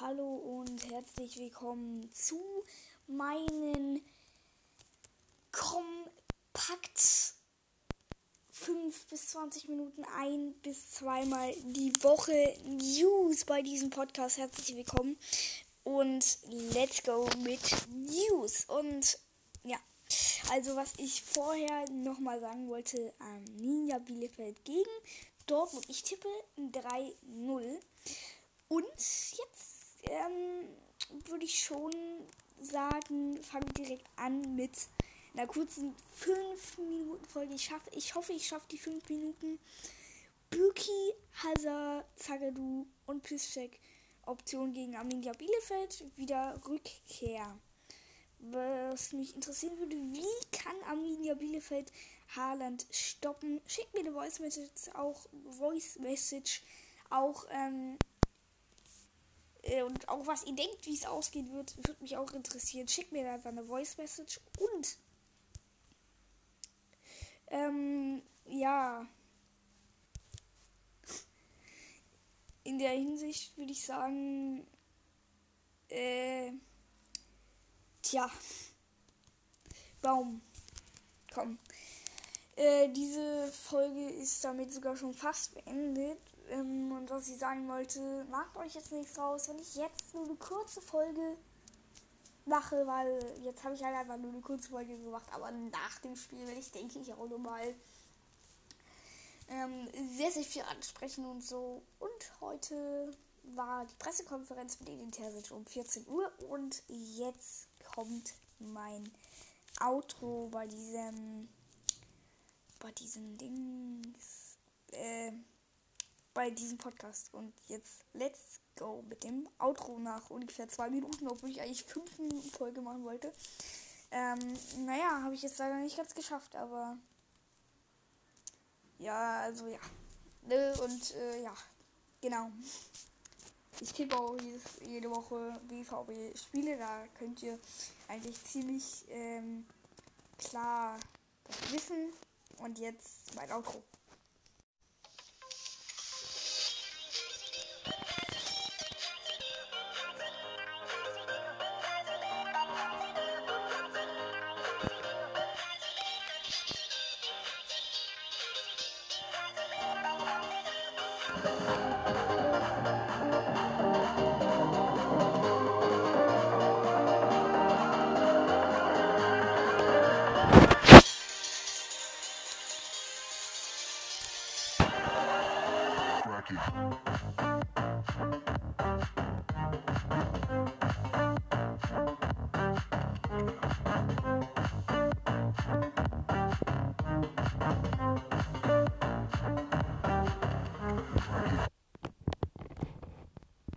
Hallo und herzlich willkommen zu meinen kompakt 5 bis 20 Minuten ein bis zweimal die Woche News bei diesem Podcast. Herzlich willkommen und let's go mit News. Und ja, also was ich vorher nochmal sagen wollte, ähm, Ninja Bielefeld gegen Dortmund. Ich tippe 3-0. Und würde ich schon sagen, fangen wir direkt an mit einer kurzen 5 Minuten Folge. Ich, schaff, ich hoffe, ich schaffe die 5 Minuten. Buki, Hazard, Zagadou und Piszczek Option gegen Arminia Bielefeld wieder Rückkehr. Was mich interessieren würde, wie kann Arminia Bielefeld Haaland stoppen? Schickt mir eine Voice Message auch, Voice Message auch ähm, äh, und auch was ihr denkt, wie es ausgehen wird, würde mich auch interessieren. Schickt mir einfach eine Voice Message und ähm, ja. In der Hinsicht würde ich sagen, äh, tja, Baum, komm. Äh, diese Folge ist damit sogar schon fast beendet. Ähm, und was ich sagen wollte, macht euch jetzt nichts raus, wenn ich jetzt nur eine kurze Folge mache, weil jetzt habe ich halt einfach nur eine kurze Folge gemacht, aber nach dem Spiel will ich, denke ich, auch nochmal ähm, sehr, sehr viel ansprechen und so. Und heute war die Pressekonferenz mit Edin Terzic um 14 Uhr und jetzt kommt mein Outro bei diesem bei diesem Dings äh, bei diesem Podcast. Und jetzt let's go mit dem Outro nach ungefähr zwei Minuten, obwohl ich eigentlich fünf Minuten Folge machen wollte. Ähm, naja, habe ich jetzt leider nicht ganz geschafft, aber ja, also ja. Und äh, ja, genau. Ich tippe auch jedes, jede Woche BVB-Spiele, da könnt ihr eigentlich ziemlich ähm, klar das wissen. Und jetzt mein Outro. Rocky.